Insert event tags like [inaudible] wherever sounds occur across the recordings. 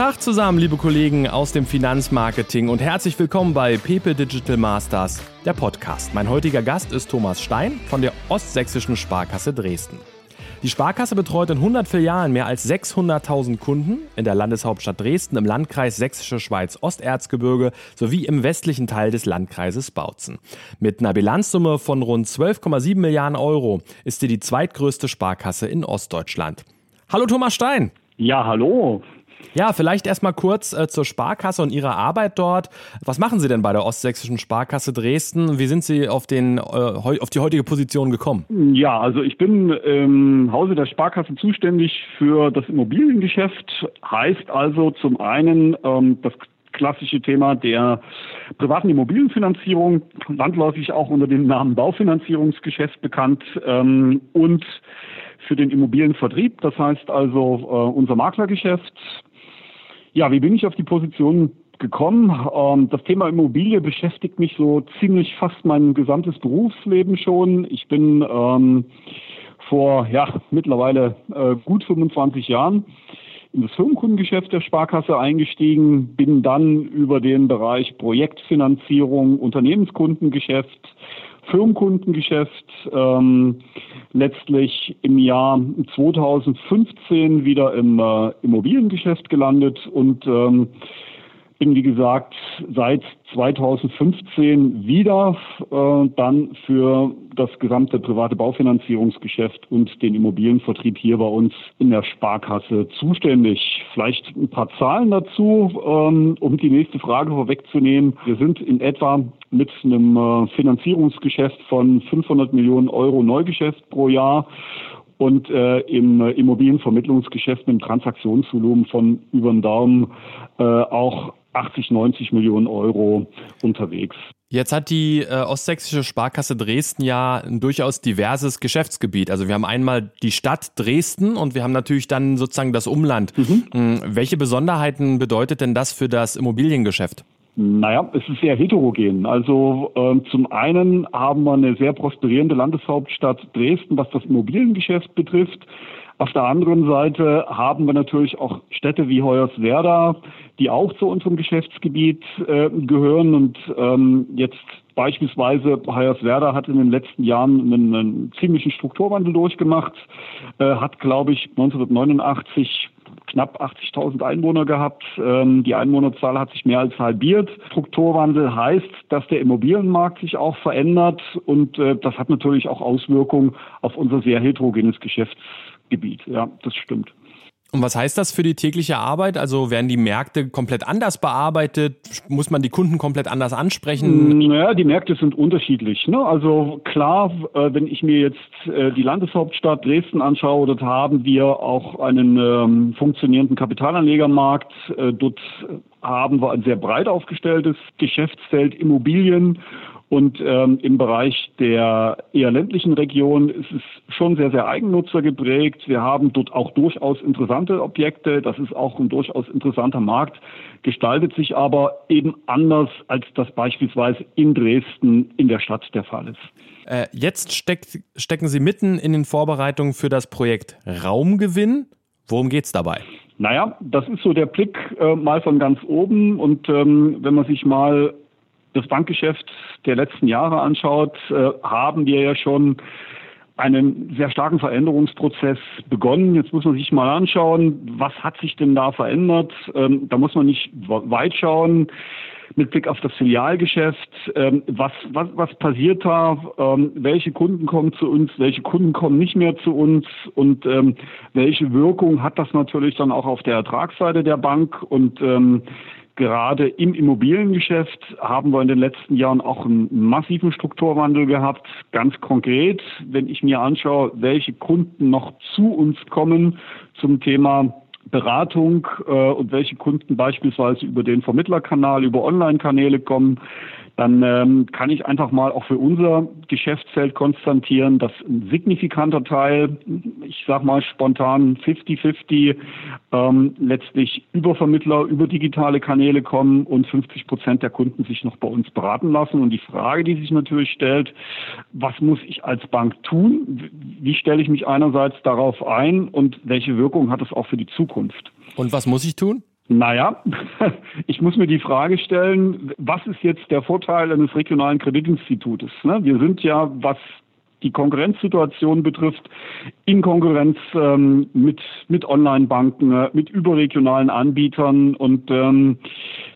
Tag zusammen, liebe Kollegen aus dem Finanzmarketing und herzlich willkommen bei Pepe Digital Masters, der Podcast. Mein heutiger Gast ist Thomas Stein von der Ostsächsischen Sparkasse Dresden. Die Sparkasse betreut in 100 Filialen mehr als 600.000 Kunden in der Landeshauptstadt Dresden, im Landkreis Sächsische Schweiz Osterzgebirge sowie im westlichen Teil des Landkreises Bautzen. Mit einer Bilanzsumme von rund 12,7 Milliarden Euro ist sie die zweitgrößte Sparkasse in Ostdeutschland. Hallo Thomas Stein. Ja, hallo. Ja, vielleicht erstmal kurz äh, zur Sparkasse und Ihrer Arbeit dort. Was machen Sie denn bei der Ostsächsischen Sparkasse Dresden? Wie sind Sie auf, den, äh, auf die heutige Position gekommen? Ja, also ich bin im Hause der Sparkasse zuständig für das Immobiliengeschäft. Heißt also zum einen ähm, das klassische Thema der privaten Immobilienfinanzierung, landläufig auch unter dem Namen Baufinanzierungsgeschäft bekannt ähm, und für den Immobilienvertrieb, das heißt also äh, unser Maklergeschäft, ja, wie bin ich auf die Position gekommen? Ähm, das Thema Immobilie beschäftigt mich so ziemlich fast mein gesamtes Berufsleben schon. Ich bin ähm, vor ja mittlerweile äh, gut 25 Jahren in das Firmenkundengeschäft der Sparkasse eingestiegen, bin dann über den Bereich Projektfinanzierung, Unternehmenskundengeschäft Firmenkundengeschäft ähm, letztlich im Jahr 2015 wieder im äh, Immobiliengeschäft gelandet und ähm, bin, wie gesagt, seit 2015 wieder äh, dann für das gesamte private Baufinanzierungsgeschäft und den Immobilienvertrieb hier bei uns in der Sparkasse zuständig. Vielleicht ein paar Zahlen dazu, ähm, um die nächste Frage vorwegzunehmen. Wir sind in etwa mit einem äh, Finanzierungsgeschäft von 500 Millionen Euro Neugeschäft pro Jahr und äh, im Immobilienvermittlungsgeschäft mit einem Transaktionsvolumen von über den Daumen äh, auch 80, 90 Millionen Euro unterwegs. Jetzt hat die äh, Ostsächsische Sparkasse Dresden ja ein durchaus diverses Geschäftsgebiet. Also wir haben einmal die Stadt Dresden und wir haben natürlich dann sozusagen das Umland. Mhm. Hm, welche Besonderheiten bedeutet denn das für das Immobiliengeschäft? Naja, es ist sehr heterogen. Also äh, zum einen haben wir eine sehr prosperierende Landeshauptstadt Dresden, was das Immobiliengeschäft betrifft. Auf der anderen Seite haben wir natürlich auch Städte wie Hoyerswerda, die auch zu unserem Geschäftsgebiet äh, gehören. Und ähm, jetzt beispielsweise Hoyerswerda hat in den letzten Jahren einen, einen ziemlichen Strukturwandel durchgemacht, äh, hat, glaube ich, 1989 knapp 80.000 Einwohner gehabt. Ähm, die Einwohnerzahl hat sich mehr als halbiert. Strukturwandel heißt, dass der Immobilienmarkt sich auch verändert und äh, das hat natürlich auch Auswirkungen auf unser sehr heterogenes Geschäft. Gebiet. Ja, das stimmt. Und was heißt das für die tägliche Arbeit? Also werden die Märkte komplett anders bearbeitet? Muss man die Kunden komplett anders ansprechen? Naja, die Märkte sind unterschiedlich. Ne? Also klar, äh, wenn ich mir jetzt äh, die Landeshauptstadt Dresden anschaue, dort haben wir auch einen ähm, funktionierenden Kapitalanlegermarkt. Äh, dort haben wir ein sehr breit aufgestelltes Geschäftsfeld Immobilien und ähm, im Bereich der eher ländlichen Region ist es schon sehr, sehr Eigennutzer geprägt. Wir haben dort auch durchaus interessante Objekte. Das ist auch ein durchaus interessanter Markt, gestaltet sich aber eben anders, als das beispielsweise in Dresden in der Stadt der Fall ist. Äh, jetzt steckt, stecken Sie mitten in den Vorbereitungen für das Projekt Raumgewinn. Worum geht es dabei? Naja, das ist so der Blick äh, mal von ganz oben. Und ähm, wenn man sich mal das Bankgeschäft der letzten Jahre anschaut, äh, haben wir ja schon einen sehr starken Veränderungsprozess begonnen. Jetzt muss man sich mal anschauen, was hat sich denn da verändert? Ähm, da muss man nicht weit schauen mit Blick auf das Filialgeschäft. Ähm, was, was, was passiert da? Ähm, welche Kunden kommen zu uns? Welche Kunden kommen nicht mehr zu uns? Und welche Wirkung hat das natürlich dann auch auf der Ertragsseite der Bank? Und Gerade im Immobiliengeschäft haben wir in den letzten Jahren auch einen massiven Strukturwandel gehabt. Ganz konkret, wenn ich mir anschaue, welche Kunden noch zu uns kommen zum Thema Beratung äh, und welche Kunden beispielsweise über den Vermittlerkanal, über Online-Kanäle kommen, dann ähm, kann ich einfach mal auch für unser Geschäftsfeld konstatieren, dass ein signifikanter Teil, ich sage mal spontan 50-50, ähm, letztlich über Vermittler, über digitale Kanäle kommen und 50 Prozent der Kunden sich noch bei uns beraten lassen. Und die Frage, die sich natürlich stellt, was muss ich als Bank tun? Wie stelle ich mich einerseits darauf ein und welche Wirkung hat es auch für die Zukunft? Und was muss ich tun? Naja, [laughs] ich muss mir die Frage stellen, was ist jetzt der Vorteil eines regionalen Kreditinstitutes? Ne? Wir sind ja, was die Konkurrenzsituation betrifft, in Konkurrenz ähm, mit, mit Online-Banken, äh, mit überregionalen Anbietern. Und ähm,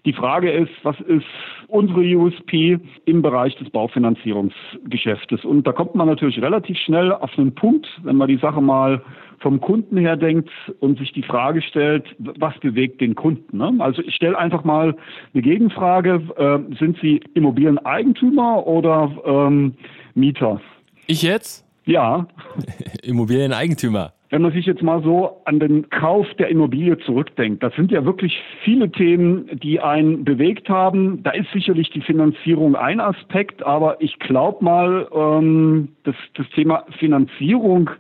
die Frage ist, was ist unsere USP im Bereich des Baufinanzierungsgeschäftes? Und da kommt man natürlich relativ schnell auf einen Punkt, wenn man die Sache mal vom Kunden her denkt und sich die Frage stellt, was bewegt den Kunden? Ne? Also ich stelle einfach mal eine Gegenfrage. Äh, sind Sie Immobilieneigentümer oder ähm, Mieter? Ich jetzt? Ja. [laughs] Immobilieneigentümer. Wenn man sich jetzt mal so an den Kauf der Immobilie zurückdenkt, das sind ja wirklich viele Themen, die einen bewegt haben. Da ist sicherlich die Finanzierung ein Aspekt, aber ich glaube mal, ähm, dass das Thema Finanzierung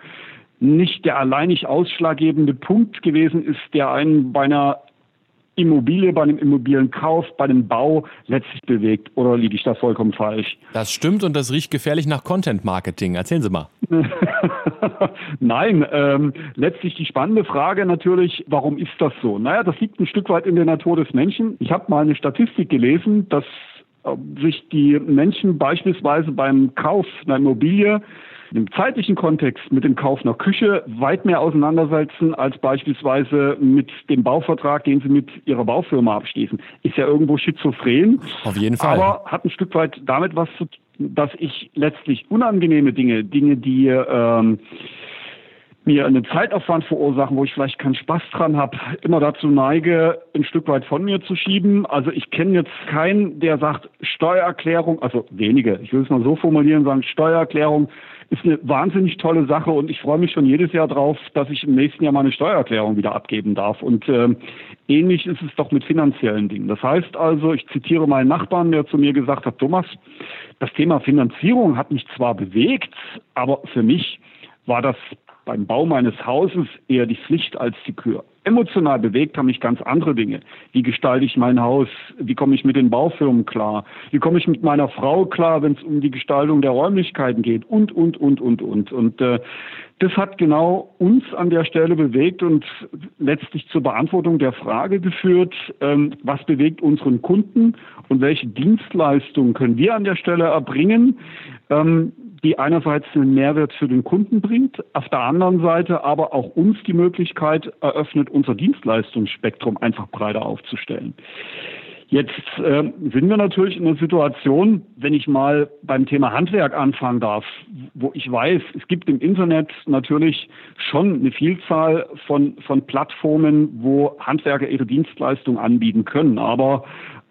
nicht der alleinig ausschlaggebende Punkt gewesen ist, der einen bei einer Immobilie, bei einem Immobilienkauf, bei dem Bau letztlich bewegt. Oder liege ich da vollkommen falsch? Das stimmt und das riecht gefährlich nach Content Marketing. Erzählen Sie mal. [laughs] Nein, ähm, letztlich die spannende Frage natürlich, warum ist das so? Naja, das liegt ein Stück weit in der Natur des Menschen. Ich habe mal eine Statistik gelesen, dass äh, sich die Menschen beispielsweise beim Kauf einer Immobilie im zeitlichen Kontext mit dem Kauf einer Küche weit mehr auseinandersetzen als beispielsweise mit dem Bauvertrag, den Sie mit Ihrer Baufirma abschließen. Ist ja irgendwo schizophren. Auf jeden Fall. Aber hat ein Stück weit damit was zu tun, dass ich letztlich unangenehme Dinge, Dinge, die ähm, mir einen Zeitaufwand verursachen, wo ich vielleicht keinen Spaß dran habe, immer dazu neige, ein Stück weit von mir zu schieben. Also ich kenne jetzt keinen, der sagt, Steuererklärung, also wenige, ich will es mal so formulieren, sagen, Steuererklärung ist eine wahnsinnig tolle Sache und ich freue mich schon jedes Jahr drauf, dass ich im nächsten Jahr meine Steuererklärung wieder abgeben darf. Und ähm, ähnlich ist es doch mit finanziellen Dingen. Das heißt also, ich zitiere meinen Nachbarn, der zu mir gesagt hat, Thomas, das Thema Finanzierung hat mich zwar bewegt, aber für mich war das beim Bau meines Hauses eher die Pflicht als die Kür. Emotional bewegt haben mich ganz andere Dinge. Wie gestalte ich mein Haus? Wie komme ich mit den Baufirmen klar? Wie komme ich mit meiner Frau klar, wenn es um die Gestaltung der Räumlichkeiten geht? Und, und, und, und, und. Und äh, das hat genau uns an der Stelle bewegt und letztlich zur Beantwortung der Frage geführt, ähm, was bewegt unseren Kunden und welche Dienstleistungen können wir an der Stelle erbringen, ähm, die einerseits einen Mehrwert für den Kunden bringt, auf der anderen Seite aber auch uns die Möglichkeit eröffnet, unser Dienstleistungsspektrum einfach breiter aufzustellen. Jetzt äh, sind wir natürlich in einer Situation, wenn ich mal beim Thema Handwerk anfangen darf, wo ich weiß, es gibt im Internet natürlich schon eine Vielzahl von, von Plattformen, wo Handwerker ihre Dienstleistung anbieten können. Aber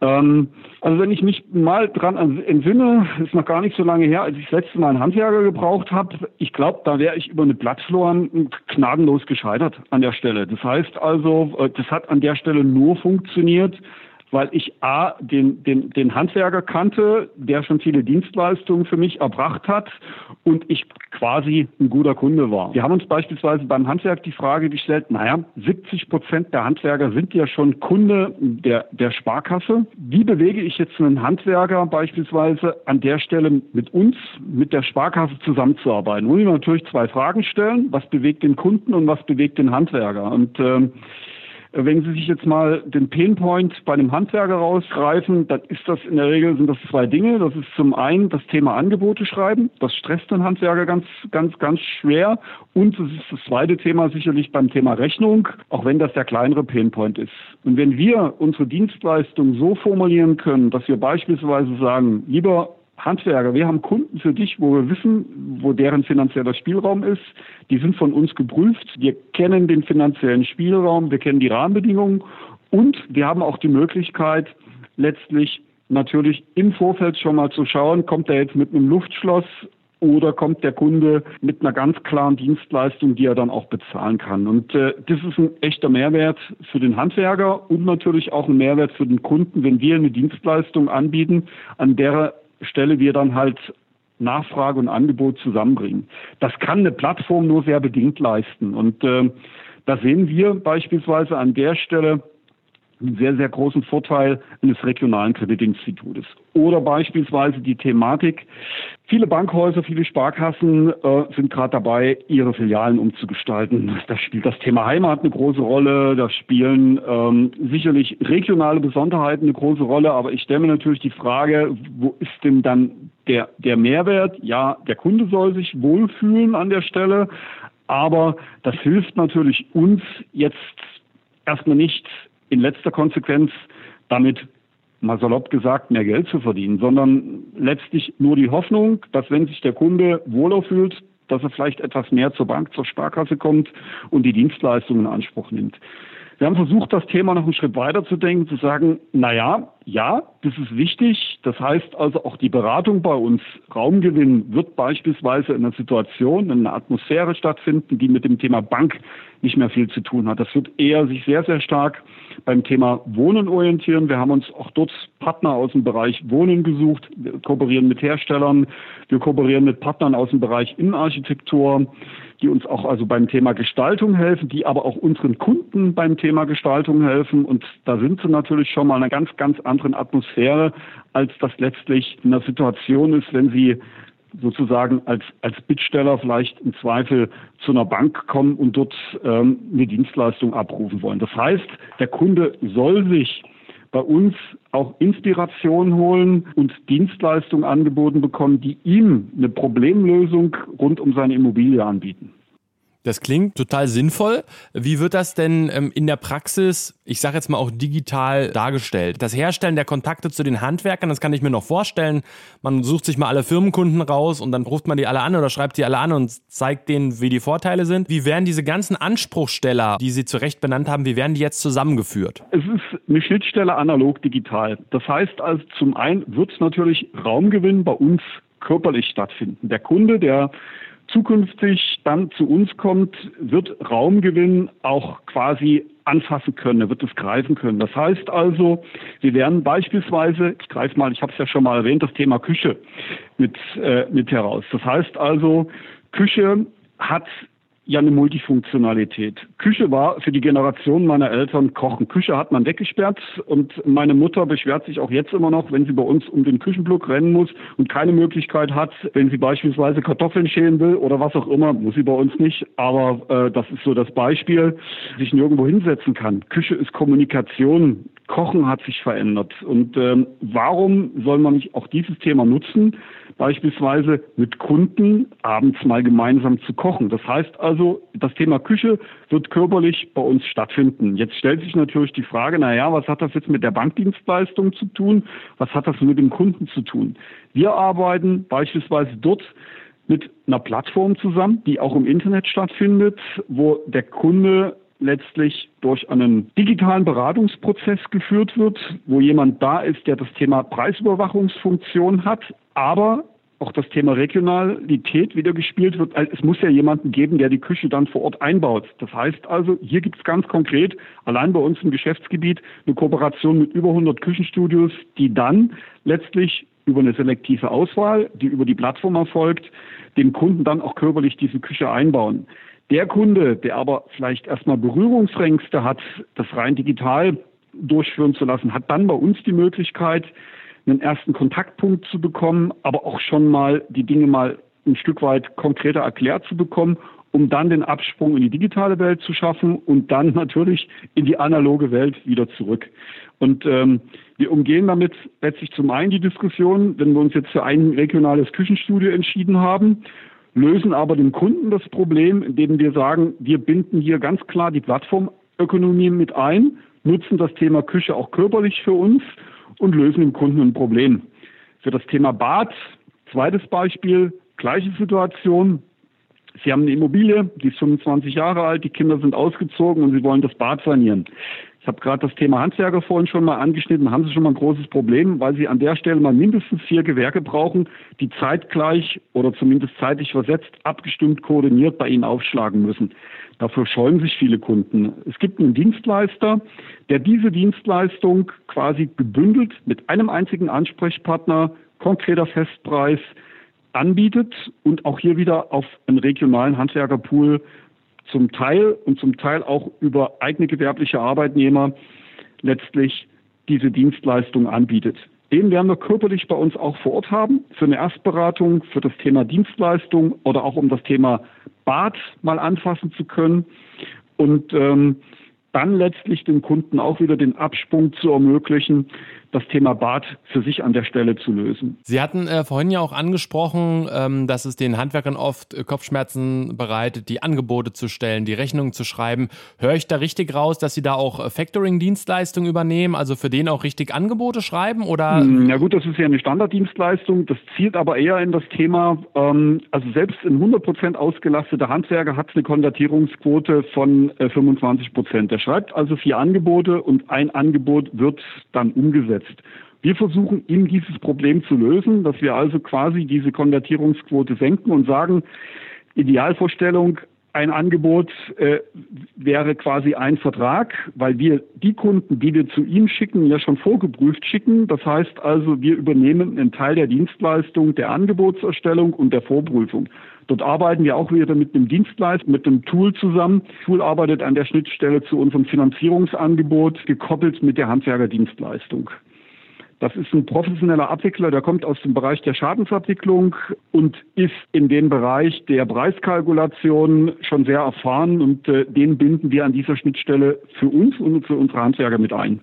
ähm, also wenn ich mich mal dran entsinne, ist noch gar nicht so lange her, als ich das letzte Mal einen Handwerker gebraucht habe. Ich glaube, da wäre ich über eine Plattfloren gnadenlos gescheitert an der Stelle. Das heißt also, äh, das hat an der Stelle nur funktioniert, weil ich A, den, den, den Handwerker kannte, der schon viele Dienstleistungen für mich erbracht hat und ich quasi ein guter Kunde war. Wir haben uns beispielsweise beim Handwerk die Frage gestellt, naja, 70 Prozent der Handwerker sind ja schon Kunde der, der Sparkasse. Wie bewege ich jetzt einen Handwerker beispielsweise an der Stelle mit uns, mit der Sparkasse zusammenzuarbeiten? Muss ich natürlich zwei Fragen stellen. Was bewegt den Kunden und was bewegt den Handwerker? Und ähm, wenn Sie sich jetzt mal den Painpoint bei einem Handwerker rausgreifen, dann ist das in der Regel sind das zwei Dinge. Das ist zum einen das Thema Angebote schreiben. Das stresst den Handwerker ganz, ganz, ganz schwer. Und es ist das zweite Thema sicherlich beim Thema Rechnung, auch wenn das der kleinere Painpoint ist. Und wenn wir unsere Dienstleistung so formulieren können, dass wir beispielsweise sagen, lieber Handwerker, wir haben Kunden für dich, wo wir wissen, wo deren finanzieller Spielraum ist. Die sind von uns geprüft. Wir kennen den finanziellen Spielraum, wir kennen die Rahmenbedingungen und wir haben auch die Möglichkeit, letztlich natürlich im Vorfeld schon mal zu schauen, kommt er jetzt mit einem Luftschloss oder kommt der Kunde mit einer ganz klaren Dienstleistung, die er dann auch bezahlen kann. Und äh, das ist ein echter Mehrwert für den Handwerker und natürlich auch ein Mehrwert für den Kunden, wenn wir eine Dienstleistung anbieten, an der Stelle wir dann halt Nachfrage und Angebot zusammenbringen. Das kann eine Plattform nur sehr bedingt leisten. Und äh, da sehen wir beispielsweise an der Stelle, einen sehr, sehr großen Vorteil eines regionalen Kreditinstitutes. Oder beispielsweise die Thematik, viele Bankhäuser, viele Sparkassen äh, sind gerade dabei, ihre Filialen umzugestalten. Da spielt das Thema Heimat eine große Rolle, da spielen ähm, sicherlich regionale Besonderheiten eine große Rolle, aber ich stelle mir natürlich die Frage, wo ist denn dann der, der Mehrwert? Ja, der Kunde soll sich wohlfühlen an der Stelle, aber das hilft natürlich uns jetzt erstmal nicht in letzter Konsequenz damit mal salopp gesagt, mehr Geld zu verdienen, sondern letztlich nur die Hoffnung, dass wenn sich der Kunde wohler fühlt, dass er vielleicht etwas mehr zur Bank, zur Sparkasse kommt und die Dienstleistungen in Anspruch nimmt. Wir haben versucht, das Thema noch einen Schritt weiter zu denken, zu sagen, na ja, ja, das ist wichtig. Das heißt also auch die Beratung bei uns, Raumgewinn, wird beispielsweise in einer Situation, in einer Atmosphäre stattfinden, die mit dem Thema Bank nicht mehr viel zu tun hat. Das wird eher sich sehr, sehr stark beim Thema Wohnen orientieren. Wir haben uns auch dort Partner aus dem Bereich Wohnen gesucht. Wir kooperieren mit Herstellern. Wir kooperieren mit Partnern aus dem Bereich Innenarchitektur die uns auch also beim Thema Gestaltung helfen, die aber auch unseren Kunden beim Thema Gestaltung helfen. Und da sind sie natürlich schon mal in einer ganz, ganz anderen Atmosphäre, als das letztlich in der Situation ist, wenn sie sozusagen als, als Bittsteller vielleicht im Zweifel zu einer Bank kommen und dort ähm, eine Dienstleistung abrufen wollen. Das heißt, der Kunde soll sich bei uns auch Inspiration holen und Dienstleistungen angeboten bekommen, die ihm eine Problemlösung rund um seine Immobilie anbieten. Das klingt total sinnvoll. Wie wird das denn ähm, in der Praxis, ich sage jetzt mal auch digital dargestellt? Das Herstellen der Kontakte zu den Handwerkern, das kann ich mir noch vorstellen. Man sucht sich mal alle Firmenkunden raus und dann ruft man die alle an oder schreibt die alle an und zeigt denen, wie die Vorteile sind. Wie werden diese ganzen Anspruchsteller, die Sie zu Recht benannt haben, wie werden die jetzt zusammengeführt? Es ist eine Schnittstelle analog digital. Das heißt also zum einen wird natürlich Raumgewinn bei uns körperlich stattfinden. Der Kunde, der zukünftig dann zu uns kommt, wird Raumgewinn auch quasi anfassen können, er wird es greifen können. Das heißt also, wir werden beispielsweise, ich greife mal, ich habe es ja schon mal erwähnt, das Thema Küche mit, äh, mit heraus. Das heißt also, Küche hat ja eine Multifunktionalität. Küche war für die Generation meiner Eltern Kochen. Küche hat man weggesperrt und meine Mutter beschwert sich auch jetzt immer noch, wenn sie bei uns um den Küchenblock rennen muss und keine Möglichkeit hat, wenn sie beispielsweise Kartoffeln schälen will oder was auch immer, muss sie bei uns nicht. Aber äh, das ist so das Beispiel, sich nirgendwo hinsetzen kann. Küche ist Kommunikation. Kochen hat sich verändert. Und ähm, warum soll man nicht auch dieses Thema nutzen? beispielsweise mit Kunden abends mal gemeinsam zu kochen. Das heißt also, das Thema Küche wird körperlich bei uns stattfinden. Jetzt stellt sich natürlich die Frage, na ja, was hat das jetzt mit der Bankdienstleistung zu tun? Was hat das mit dem Kunden zu tun? Wir arbeiten beispielsweise dort mit einer Plattform zusammen, die auch im Internet stattfindet, wo der Kunde letztlich durch einen digitalen Beratungsprozess geführt wird, wo jemand da ist, der das Thema Preisüberwachungsfunktion hat, aber auch das Thema Regionalität wieder gespielt wird. Es muss ja jemanden geben, der die Küche dann vor Ort einbaut. Das heißt also, hier gibt es ganz konkret allein bei uns im Geschäftsgebiet eine Kooperation mit über 100 Küchenstudios, die dann letztlich über eine selektive Auswahl, die über die Plattform erfolgt, dem Kunden dann auch körperlich diese Küche einbauen. Der Kunde, der aber vielleicht erstmal Berührungsängste hat, das rein digital durchführen zu lassen, hat dann bei uns die Möglichkeit, einen ersten Kontaktpunkt zu bekommen, aber auch schon mal die Dinge mal ein Stück weit konkreter erklärt zu bekommen, um dann den Absprung in die digitale Welt zu schaffen und dann natürlich in die analoge Welt wieder zurück. Und ähm, wir umgehen damit letztlich zum einen die Diskussion, wenn wir uns jetzt für ein regionales Küchenstudio entschieden haben, lösen aber dem Kunden das Problem, indem wir sagen, wir binden hier ganz klar die Plattformökonomie mit ein, nutzen das Thema Küche auch körperlich für uns und lösen dem Kunden ein Problem. Für das Thema Bad, zweites Beispiel, gleiche Situation. Sie haben eine Immobilie, die ist 25 Jahre alt, die Kinder sind ausgezogen und Sie wollen das Bad sanieren. Ich habe gerade das Thema Handwerker vorhin schon mal angeschnitten. Haben Sie schon mal ein großes Problem, weil Sie an der Stelle mal mindestens vier Gewerke brauchen, die zeitgleich oder zumindest zeitlich versetzt, abgestimmt, koordiniert bei Ihnen aufschlagen müssen. Dafür scheuen sich viele Kunden. Es gibt einen Dienstleister, der diese Dienstleistung quasi gebündelt mit einem einzigen Ansprechpartner, konkreter Festpreis, anbietet und auch hier wieder auf einen regionalen Handwerkerpool zum Teil und zum Teil auch über eigene gewerbliche Arbeitnehmer letztlich diese Dienstleistung anbietet. Den werden wir körperlich bei uns auch vor Ort haben, für eine Erstberatung, für das Thema Dienstleistung oder auch um das Thema Bad mal anfassen zu können. Und ähm, dann letztlich dem Kunden auch wieder den Absprung zu ermöglichen, das Thema Bad für sich an der Stelle zu lösen. Sie hatten äh, vorhin ja auch angesprochen, ähm, dass es den Handwerkern oft äh, Kopfschmerzen bereitet, die Angebote zu stellen, die Rechnungen zu schreiben. Höre ich da richtig raus, dass Sie da auch äh, Factoring-Dienstleistungen übernehmen, also für den auch richtig Angebote schreiben? Oder? Hm, ja gut, das ist ja eine Standarddienstleistung. Das zielt aber eher in das Thema, ähm, also selbst ein 100% ausgelasteter Handwerker hat eine Konvertierungsquote von äh, 25 Prozent. Der schreibt also vier Angebote und ein Angebot wird dann umgesetzt umsetzt. Wir versuchen, ihm dieses Problem zu lösen, dass wir also quasi diese Konvertierungsquote senken und sagen, Idealvorstellung, ein Angebot äh, wäre quasi ein Vertrag, weil wir die Kunden, die wir zu ihm schicken, ja schon vorgeprüft schicken. Das heißt also, wir übernehmen einen Teil der Dienstleistung, der Angebotserstellung und der Vorprüfung. Dort arbeiten wir auch wieder mit einem Dienstleister, mit einem Tool zusammen. Tool arbeitet an der Schnittstelle zu unserem Finanzierungsangebot, gekoppelt mit der Handwerkerdienstleistung. Das ist ein professioneller Abwickler, der kommt aus dem Bereich der Schadensabwicklung und ist in dem Bereich der Preiskalkulation schon sehr erfahren und äh, den binden wir an dieser Schnittstelle für uns und für unsere Handwerker mit ein.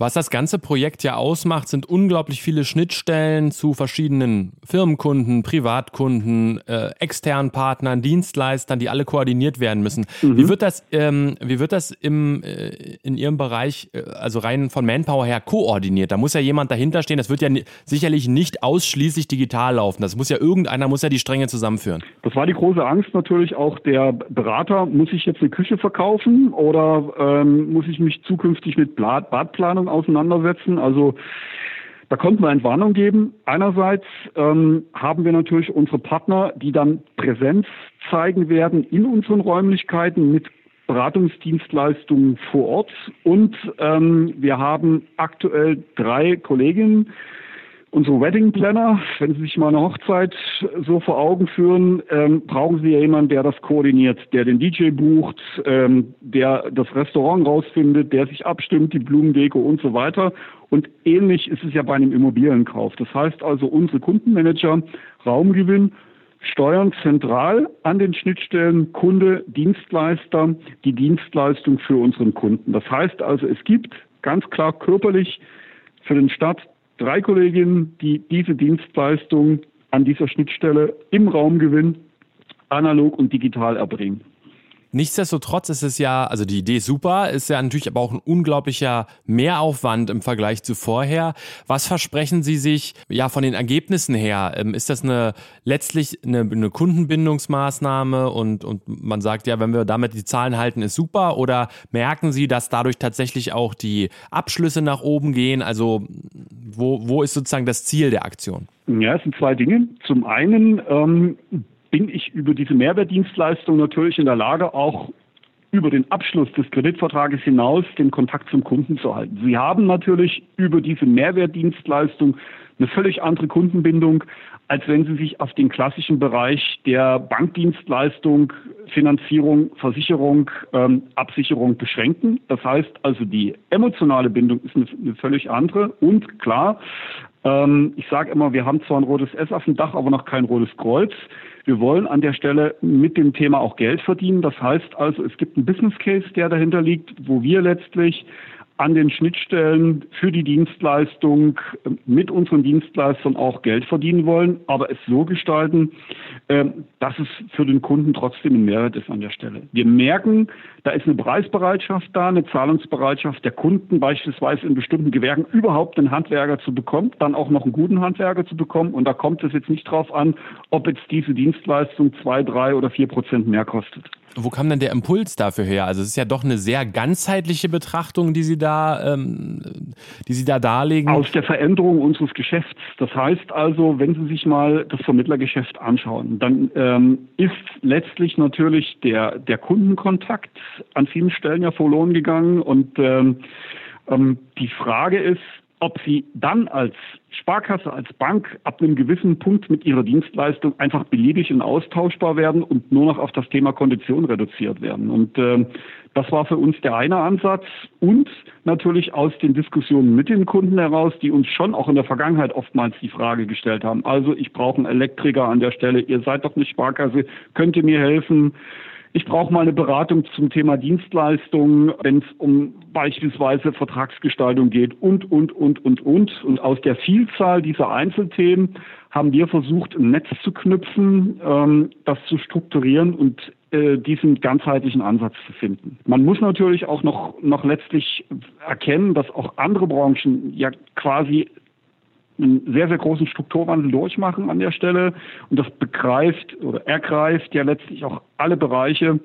Was das ganze Projekt ja ausmacht, sind unglaublich viele Schnittstellen zu verschiedenen Firmenkunden, Privatkunden, äh, externen Partnern, Dienstleistern, die alle koordiniert werden müssen. Mhm. Wie wird das, ähm, wie wird das im, äh, in Ihrem Bereich, äh, also rein von Manpower her, koordiniert? Da muss ja jemand dahinter stehen. Das wird ja sicherlich nicht ausschließlich digital laufen. Das muss ja irgendeiner, muss ja die Stränge zusammenführen. Das war die große Angst natürlich auch der Berater. Muss ich jetzt eine Küche verkaufen oder ähm, muss ich mich zukünftig mit Badplanung auseinandersetzen. Also da konnten wir Entwarnung geben. Einerseits ähm, haben wir natürlich unsere Partner, die dann Präsenz zeigen werden in unseren Räumlichkeiten mit Beratungsdienstleistungen vor Ort. Und ähm, wir haben aktuell drei Kolleginnen, unsere Wedding Planner, wenn Sie sich mal eine Hochzeit so vor Augen führen, ähm, brauchen Sie ja jemanden, der das koordiniert, der den DJ bucht, ähm, der das Restaurant rausfindet, der sich abstimmt, die Blumendeko und so weiter. Und ähnlich ist es ja bei einem Immobilienkauf. Das heißt also, unsere Kundenmanager Raumgewinn steuern zentral an den Schnittstellen Kunde, Dienstleister die Dienstleistung für unseren Kunden. Das heißt also, es gibt ganz klar körperlich für den Staat drei Kolleginnen, die diese Dienstleistung an dieser Schnittstelle im Raumgewinn analog und digital erbringen. Nichtsdestotrotz ist es ja, also die Idee ist super, ist ja natürlich aber auch ein unglaublicher Mehraufwand im Vergleich zu vorher. Was versprechen Sie sich ja von den Ergebnissen her? Ähm, ist das eine letztlich eine, eine Kundenbindungsmaßnahme und, und man sagt ja, wenn wir damit die Zahlen halten, ist super? Oder merken Sie, dass dadurch tatsächlich auch die Abschlüsse nach oben gehen? Also wo, wo ist sozusagen das Ziel der Aktion? Ja, es sind zwei Dinge. Zum einen ähm, bin ich über diese Mehrwertdienstleistung natürlich in der Lage, auch über den Abschluss des Kreditvertrages hinaus den Kontakt zum Kunden zu halten. Sie haben natürlich über diese Mehrwertdienstleistung eine völlig andere Kundenbindung, als wenn Sie sich auf den klassischen Bereich der Bankdienstleistung, Finanzierung, Versicherung, ähm, Absicherung beschränken. Das heißt also, die emotionale Bindung ist eine, eine völlig andere. Und klar, ähm, ich sage immer, wir haben zwar ein rotes S auf dem Dach, aber noch kein rotes Kreuz. Wir wollen an der Stelle mit dem Thema auch Geld verdienen. Das heißt also, es gibt einen Business Case, der dahinter liegt, wo wir letztlich an den Schnittstellen für die Dienstleistung mit unseren Dienstleistern auch Geld verdienen wollen, aber es so gestalten, ähm, dass es für den Kunden trotzdem ein Mehrwert ist an der Stelle. Wir merken, da ist eine Preisbereitschaft da, eine Zahlungsbereitschaft der Kunden, beispielsweise in bestimmten Gewerken überhaupt einen Handwerker zu bekommen, dann auch noch einen guten Handwerker zu bekommen. Und da kommt es jetzt nicht drauf an, ob jetzt diese Dienstleistung zwei, drei oder vier Prozent mehr kostet. Wo kam denn der Impuls dafür her? Also es ist ja doch eine sehr ganzheitliche Betrachtung, die Sie da, ähm, die Sie da darlegen. Aus der Veränderung unseres Geschäfts. Das heißt also, wenn Sie sich mal das Vermittlergeschäft anschauen, dann ähm, ist letztlich natürlich der der Kundenkontakt an vielen Stellen ja verloren gegangen und ähm, ähm, die Frage ist, ob sie dann als Sparkasse, als Bank ab einem gewissen Punkt mit ihrer Dienstleistung einfach beliebig und austauschbar werden und nur noch auf das Thema Kondition reduziert werden. Und äh, Das war für uns der eine Ansatz und natürlich aus den Diskussionen mit den Kunden heraus, die uns schon auch in der Vergangenheit oftmals die Frage gestellt haben. Also ich brauche einen Elektriker an der Stelle. Ihr seid doch eine Sparkasse. Könnt ihr mir helfen? Ich brauche mal eine Beratung zum Thema Dienstleistungen, wenn es um beispielsweise Vertragsgestaltung geht und, und, und, und, und. Und aus der Vielzahl dieser Einzelthemen haben wir versucht, ein Netz zu knüpfen, ähm, das zu strukturieren und äh, diesen ganzheitlichen Ansatz zu finden. Man muss natürlich auch noch, noch letztlich erkennen, dass auch andere Branchen ja quasi einen sehr, sehr großen Strukturwandel durchmachen an der Stelle. Und das begreift oder ergreift ja letztlich auch alle Bereiche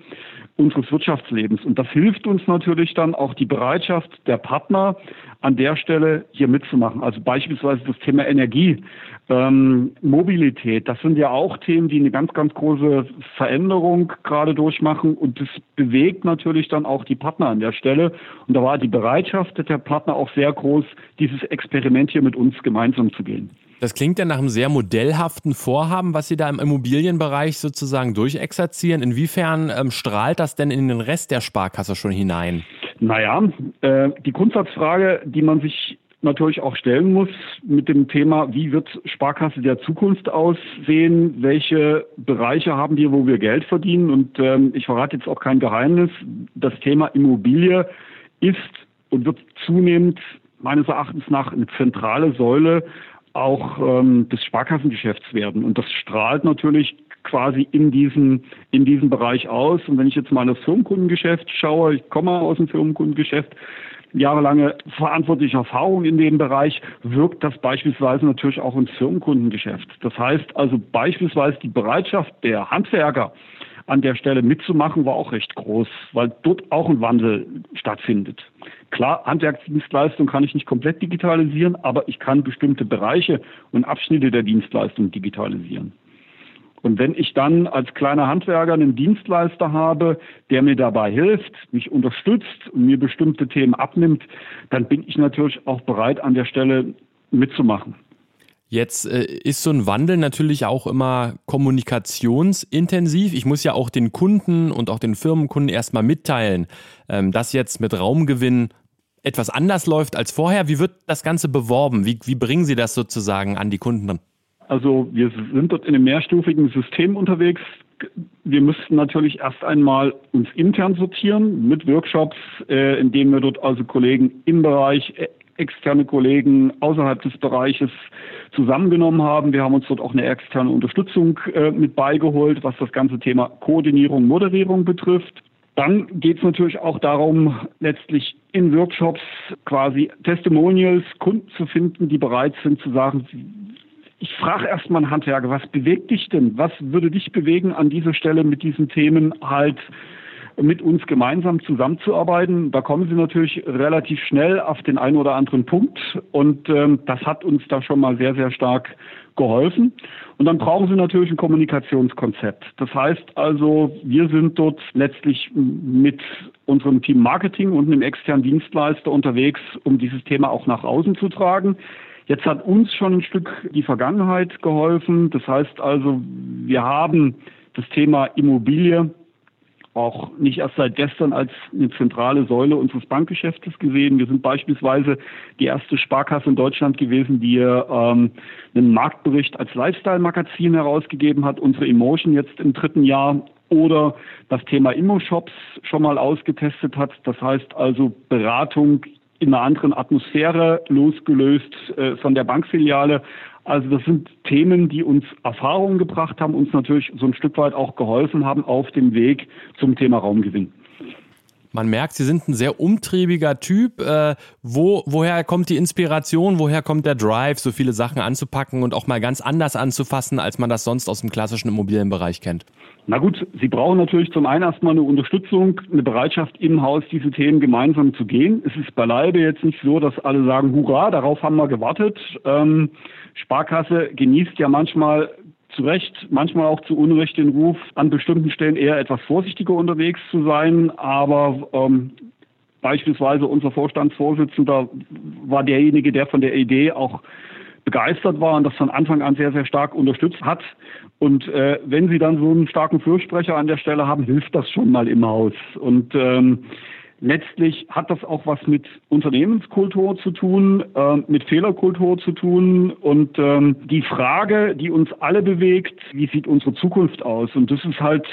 unseres Wirtschaftslebens. Und das hilft uns natürlich dann auch die Bereitschaft der Partner an der Stelle hier mitzumachen. Also beispielsweise das Thema Energie, ähm, Mobilität. Das sind ja auch Themen, die eine ganz, ganz große Veränderung gerade durchmachen. Und das bewegt natürlich dann auch die Partner an der Stelle. Und da war die Bereitschaft der Partner auch sehr groß, dieses Experiment hier mit uns gemeinsam zu gehen. Das klingt ja nach einem sehr modellhaften Vorhaben, was Sie da im Immobilienbereich sozusagen durchexerzieren. Inwiefern ähm, strahlt das denn in den Rest der Sparkasse schon hinein? Naja, äh, die Grundsatzfrage, die man sich natürlich auch stellen muss mit dem Thema, wie wird Sparkasse der Zukunft aussehen, welche Bereiche haben wir, wo wir Geld verdienen. Und ähm, ich verrate jetzt auch kein Geheimnis, das Thema Immobilie ist und wird zunehmend meines Erachtens nach eine zentrale Säule auch ähm, des Sparkassengeschäfts werden. Und das strahlt natürlich quasi in diesen, in diesen Bereich aus. Und wenn ich jetzt mal das Firmenkundengeschäft schaue, ich komme aus dem Firmenkundengeschäft, jahrelange verantwortliche Erfahrung in dem Bereich, wirkt das beispielsweise natürlich auch ins Firmenkundengeschäft. Das heißt also beispielsweise die Bereitschaft der Handwerker, an der Stelle mitzumachen, war auch recht groß, weil dort auch ein Wandel stattfindet. Klar, Handwerksdienstleistung kann ich nicht komplett digitalisieren, aber ich kann bestimmte Bereiche und Abschnitte der Dienstleistung digitalisieren. Und wenn ich dann als kleiner Handwerker einen Dienstleister habe, der mir dabei hilft, mich unterstützt und mir bestimmte Themen abnimmt, dann bin ich natürlich auch bereit, an der Stelle mitzumachen. Jetzt äh, ist so ein Wandel natürlich auch immer kommunikationsintensiv. Ich muss ja auch den Kunden und auch den Firmenkunden erstmal mitteilen, ähm, dass jetzt mit Raumgewinn etwas anders läuft als vorher. Wie wird das Ganze beworben? Wie, wie bringen Sie das sozusagen an die Kunden? Also wir sind dort in einem mehrstufigen System unterwegs. Wir müssten natürlich erst einmal uns intern sortieren mit Workshops, äh, indem wir dort also Kollegen im Bereich, äh, externe Kollegen außerhalb des Bereiches zusammengenommen haben. Wir haben uns dort auch eine externe Unterstützung äh, mit beigeholt, was das ganze Thema Koordinierung, Moderierung betrifft. Dann geht es natürlich auch darum, letztlich in Workshops quasi Testimonials, Kunden zu finden, die bereit sind zu sagen, ich frage erstmal einen Handwerker, was bewegt dich denn? Was würde dich bewegen, an dieser Stelle mit diesen Themen halt mit uns gemeinsam zusammenzuarbeiten. Da kommen Sie natürlich relativ schnell auf den einen oder anderen Punkt und ähm, das hat uns da schon mal sehr, sehr stark geholfen. Und dann brauchen Sie natürlich ein Kommunikationskonzept. Das heißt also, wir sind dort letztlich mit unserem Team Marketing und einem externen Dienstleister unterwegs, um dieses Thema auch nach außen zu tragen. Jetzt hat uns schon ein Stück die Vergangenheit geholfen. Das heißt also, wir haben das Thema Immobilie auch nicht erst seit gestern als eine zentrale Säule unseres Bankgeschäftes gesehen. Wir sind beispielsweise die erste Sparkasse in Deutschland gewesen, die ähm, einen Marktbericht als Lifestyle-Magazin herausgegeben hat. Unsere Emotion jetzt im dritten Jahr oder das Thema Immo-Shops schon mal ausgetestet hat. Das heißt also Beratung in einer anderen Atmosphäre losgelöst äh, von der Bankfiliale. Also das sind Themen, die uns Erfahrungen gebracht haben, uns natürlich so ein Stück weit auch geholfen haben auf dem Weg zum Thema Raumgewinn. Man merkt, Sie sind ein sehr umtriebiger Typ. Äh, wo, woher kommt die Inspiration? Woher kommt der Drive, so viele Sachen anzupacken und auch mal ganz anders anzufassen, als man das sonst aus dem klassischen Immobilienbereich kennt? Na gut, Sie brauchen natürlich zum einen erstmal eine Unterstützung, eine Bereitschaft im Haus, diese Themen gemeinsam zu gehen. Es ist beileibe jetzt nicht so, dass alle sagen, hurra, darauf haben wir gewartet. Ähm, Sparkasse genießt ja manchmal zu Recht, manchmal auch zu Unrecht den Ruf, an bestimmten Stellen eher etwas vorsichtiger unterwegs zu sein. Aber ähm, beispielsweise unser Vorstandsvorsitzender war derjenige, der von der Idee auch begeistert war und das von Anfang an sehr, sehr stark unterstützt hat. Und äh, wenn Sie dann so einen starken Fürsprecher an der Stelle haben, hilft das schon mal im Haus. Und ähm, letztlich hat das auch was mit Unternehmenskultur zu tun, äh, mit Fehlerkultur zu tun und ähm, die Frage, die uns alle bewegt, wie sieht unsere Zukunft aus? Und das ist halt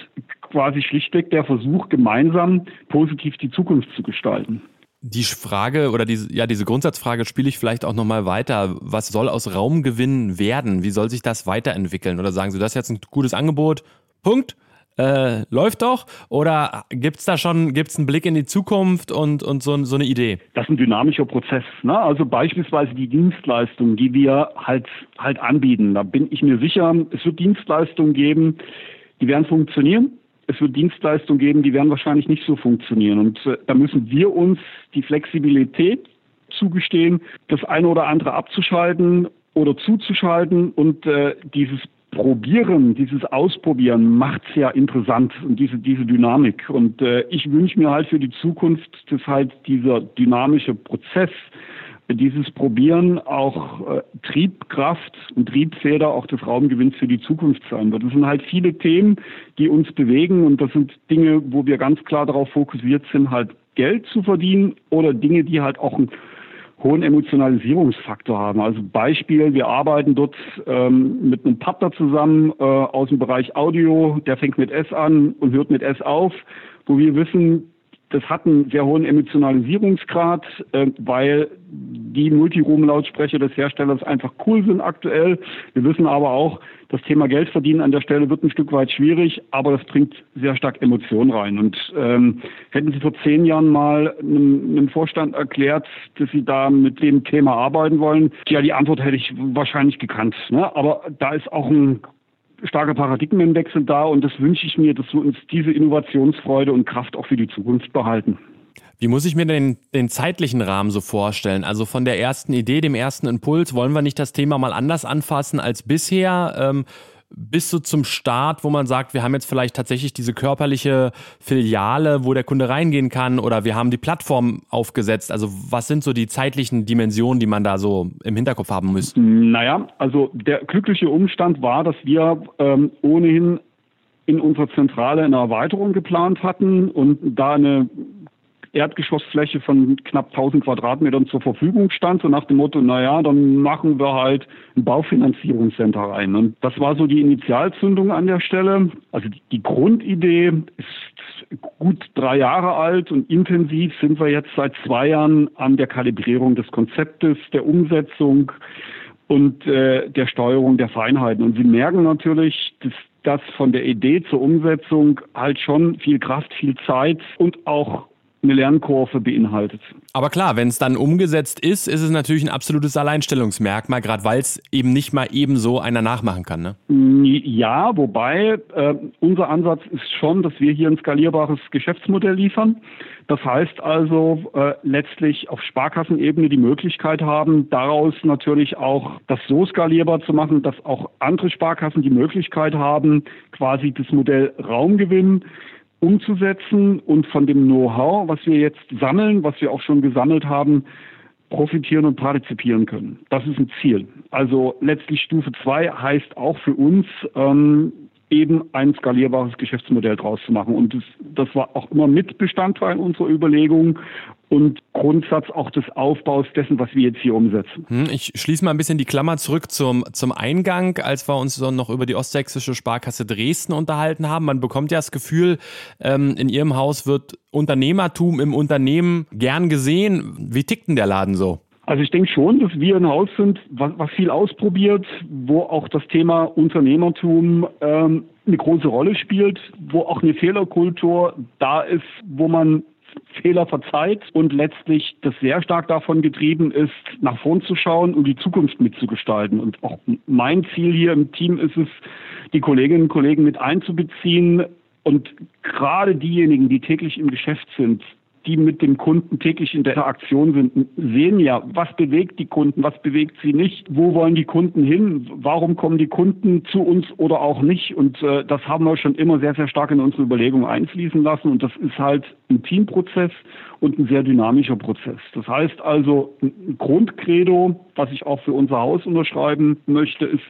quasi schlichtweg der Versuch, gemeinsam positiv die Zukunft zu gestalten. Die Frage oder diese, ja, diese Grundsatzfrage spiele ich vielleicht auch nochmal weiter. Was soll aus Raumgewinn werden? Wie soll sich das weiterentwickeln? Oder sagen Sie, das ist jetzt ein gutes Angebot? Punkt. Äh, läuft doch? Oder gibt's da schon, gibt's einen Blick in die Zukunft und, und so, so eine Idee? Das ist ein dynamischer Prozess. Ne? Also beispielsweise die Dienstleistungen, die wir halt, halt anbieten. Da bin ich mir sicher, es wird Dienstleistungen geben, die werden funktionieren es wird Dienstleistungen geben, die werden wahrscheinlich nicht so funktionieren. Und äh, da müssen wir uns die Flexibilität zugestehen, das eine oder andere abzuschalten oder zuzuschalten und äh, dieses Probieren, dieses Ausprobieren macht es ja interessant und diese, diese Dynamik. Und äh, ich wünsche mir halt für die Zukunft, dass halt dieser dynamische Prozess dieses Probieren auch äh, Triebkraft und Triebfeder auch des Raumgewinns für die Zukunft sein wird. Das sind halt viele Themen, die uns bewegen und das sind Dinge, wo wir ganz klar darauf fokussiert sind, halt Geld zu verdienen oder Dinge, die halt auch einen hohen Emotionalisierungsfaktor haben. Also Beispiel, wir arbeiten dort ähm, mit einem Partner zusammen äh, aus dem Bereich Audio, der fängt mit S an und hört mit S auf, wo wir wissen, das hat einen sehr hohen Emotionalisierungsgrad, äh, weil die Multiroom-Lautsprecher des Herstellers einfach cool sind aktuell. Wir wissen aber auch, das Thema Geld verdienen an der Stelle wird ein Stück weit schwierig, aber das bringt sehr stark Emotionen rein. Und ähm, hätten Sie vor zehn Jahren mal einem, einem Vorstand erklärt, dass Sie da mit dem Thema arbeiten wollen, ja, die Antwort hätte ich wahrscheinlich gekannt. Ne? Aber da ist auch ein starker Paradigmenwechsel da und das wünsche ich mir, dass wir uns diese Innovationsfreude und Kraft auch für die Zukunft behalten. Wie muss ich mir den, den zeitlichen Rahmen so vorstellen? Also von der ersten Idee, dem ersten Impuls, wollen wir nicht das Thema mal anders anfassen als bisher? Ähm, bis so zum Start, wo man sagt, wir haben jetzt vielleicht tatsächlich diese körperliche Filiale, wo der Kunde reingehen kann oder wir haben die Plattform aufgesetzt. Also was sind so die zeitlichen Dimensionen, die man da so im Hinterkopf haben müsste? Naja, also der glückliche Umstand war, dass wir ähm, ohnehin in unserer Zentrale eine Erweiterung geplant hatten und da eine Erdgeschossfläche von knapp 1000 Quadratmetern zur Verfügung stand, so nach dem Motto, naja, dann machen wir halt ein Baufinanzierungscenter rein. Und das war so die Initialzündung an der Stelle. Also die Grundidee ist gut drei Jahre alt und intensiv sind wir jetzt seit zwei Jahren an der Kalibrierung des Konzeptes, der Umsetzung und äh, der Steuerung der Feinheiten. Und Sie merken natürlich, dass das von der Idee zur Umsetzung halt schon viel Kraft, viel Zeit und auch eine Lernkurve beinhaltet. Aber klar, wenn es dann umgesetzt ist, ist es natürlich ein absolutes Alleinstellungsmerkmal, gerade weil es eben nicht mal eben so einer nachmachen kann. Ne? Ja, wobei äh, unser Ansatz ist schon, dass wir hier ein skalierbares Geschäftsmodell liefern. Das heißt also äh, letztlich auf Sparkassenebene die Möglichkeit haben, daraus natürlich auch das so skalierbar zu machen, dass auch andere Sparkassen die Möglichkeit haben, quasi das Modell Raumgewinn umzusetzen und von dem Know-how, was wir jetzt sammeln, was wir auch schon gesammelt haben, profitieren und partizipieren können. Das ist ein Ziel. Also letztlich Stufe 2 heißt auch für uns, ähm, eben ein skalierbares Geschäftsmodell draus zu machen. Und das, das war auch immer mit Bestandteil unserer Überlegungen und Grundsatz auch des Aufbaus dessen, was wir jetzt hier umsetzen. Hm, ich schließe mal ein bisschen die Klammer zurück zum, zum Eingang, als wir uns noch über die Ostsächsische Sparkasse Dresden unterhalten haben. Man bekommt ja das Gefühl, ähm, in Ihrem Haus wird Unternehmertum im Unternehmen gern gesehen. Wie tickt denn der Laden so? Also ich denke schon, dass wir ein Haus sind, was, viel ausprobiert, wo auch das Thema Unternehmertum ähm, eine große Rolle spielt, wo auch eine Fehlerkultur da ist, wo man Fehler verzeiht und letztlich das sehr stark davon getrieben ist, nach vorn zu schauen und die Zukunft mitzugestalten. Und auch mein Ziel hier im Team ist es, die Kolleginnen und Kollegen mit einzubeziehen und gerade diejenigen, die täglich im Geschäft sind, die mit dem Kunden täglich in der Interaktion sind, sehen ja, was bewegt die Kunden, was bewegt sie nicht, wo wollen die Kunden hin, warum kommen die Kunden zu uns oder auch nicht. Und äh, das haben wir schon immer sehr, sehr stark in unsere Überlegungen einfließen lassen. Und das ist halt ein Teamprozess und ein sehr dynamischer Prozess. Das heißt also, ein Grundcredo, was ich auch für unser Haus unterschreiben möchte, ist,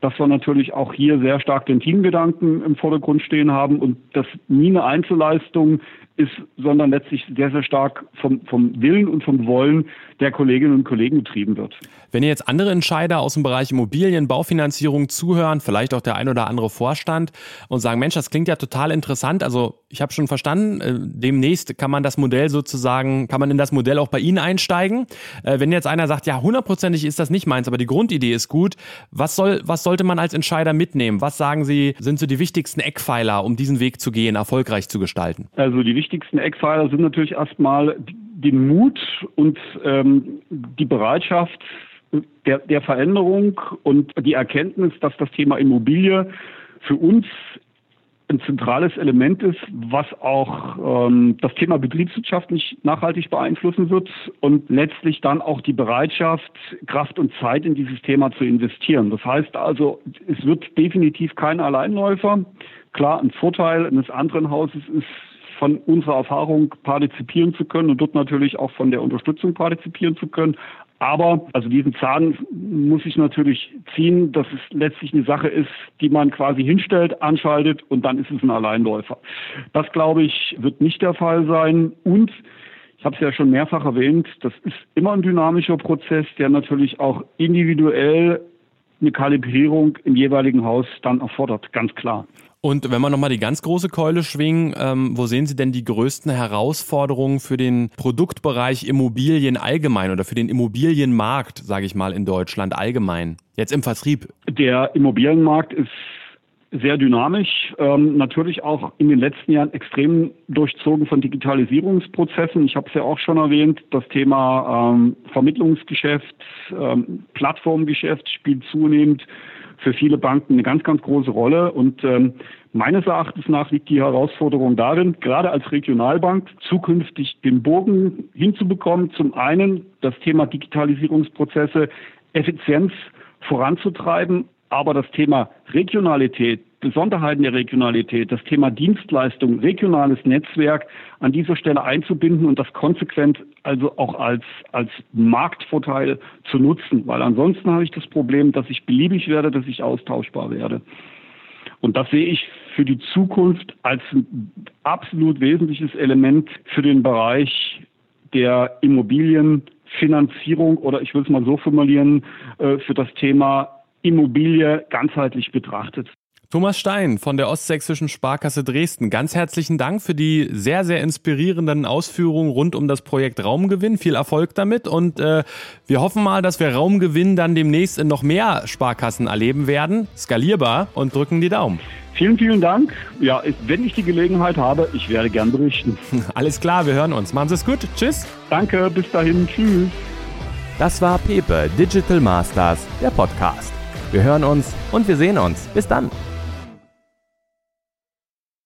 dass wir natürlich auch hier sehr stark den Teamgedanken im Vordergrund stehen haben und dass nie eine Einzelleistung ist, sondern letztlich sehr, sehr stark vom, vom Willen und vom Wollen der Kolleginnen und Kollegen betrieben wird. Wenn ihr jetzt andere Entscheider aus dem Bereich Immobilien, Baufinanzierung zuhören, vielleicht auch der ein oder andere Vorstand und sagen, Mensch, das klingt ja total interessant. Also ich habe schon verstanden, äh, demnächst kann man das Modell sozusagen, kann man in das Modell auch bei Ihnen einsteigen. Äh, wenn jetzt einer sagt, ja, hundertprozentig ist das nicht meins, aber die Grundidee ist gut, was soll, was sollte man als Entscheider mitnehmen? Was sagen Sie, sind so die wichtigsten Eckpfeiler, um diesen Weg zu gehen, erfolgreich zu gestalten? Also die wichtigsten Eckpfeiler sind natürlich erstmal den Mut und ähm, die Bereitschaft der, der Veränderung und die Erkenntnis, dass das Thema Immobilie für uns ein zentrales Element ist, was auch ähm, das Thema Betriebswirtschaft nicht nachhaltig beeinflussen wird und letztlich dann auch die Bereitschaft, Kraft und Zeit in dieses Thema zu investieren. Das heißt also, es wird definitiv kein Alleinläufer. Klar, ein Vorteil eines anderen Hauses ist von unserer Erfahrung partizipieren zu können und dort natürlich auch von der Unterstützung partizipieren zu können. Aber, also diesen Zahn muss ich natürlich ziehen, dass es letztlich eine Sache ist, die man quasi hinstellt, anschaltet und dann ist es ein Alleinläufer. Das, glaube ich, wird nicht der Fall sein. Und ich habe es ja schon mehrfach erwähnt, das ist immer ein dynamischer Prozess, der natürlich auch individuell eine Kalibrierung im jeweiligen Haus dann erfordert, ganz klar. Und wenn wir nochmal die ganz große Keule schwingen, ähm, wo sehen Sie denn die größten Herausforderungen für den Produktbereich Immobilien allgemein oder für den Immobilienmarkt, sage ich mal, in Deutschland allgemein? Jetzt im Vertrieb. Der Immobilienmarkt ist sehr dynamisch, ähm, natürlich auch in den letzten Jahren extrem durchzogen von Digitalisierungsprozessen. Ich habe es ja auch schon erwähnt, das Thema ähm, Vermittlungsgeschäft, ähm, Plattformgeschäft spielt zunehmend für viele Banken eine ganz, ganz große Rolle. Und ähm, meines Erachtens nach liegt die Herausforderung darin, gerade als Regionalbank zukünftig den Bogen hinzubekommen. Zum einen das Thema Digitalisierungsprozesse, Effizienz voranzutreiben, aber das Thema Regionalität, Besonderheiten der Regionalität, das Thema Dienstleistung, regionales Netzwerk an dieser Stelle einzubinden und das konsequent also auch als, als Marktvorteil zu nutzen. Weil ansonsten habe ich das Problem, dass ich beliebig werde, dass ich austauschbar werde. Und das sehe ich für die Zukunft als ein absolut wesentliches Element für den Bereich der Immobilienfinanzierung oder ich will es mal so formulieren, äh, für das Thema Immobilie ganzheitlich betrachtet. Thomas Stein von der Ostsächsischen Sparkasse Dresden, ganz herzlichen Dank für die sehr, sehr inspirierenden Ausführungen rund um das Projekt Raumgewinn. Viel Erfolg damit und äh, wir hoffen mal, dass wir Raumgewinn dann demnächst in noch mehr Sparkassen erleben werden, skalierbar und drücken die Daumen. Vielen, vielen Dank. Ja, wenn ich die Gelegenheit habe, ich werde gern berichten. [laughs] Alles klar, wir hören uns. Machen Sie es gut. Tschüss. Danke, bis dahin. Tschüss. Das war Pepe Digital Masters, der Podcast. Wir hören uns und wir sehen uns. Bis dann.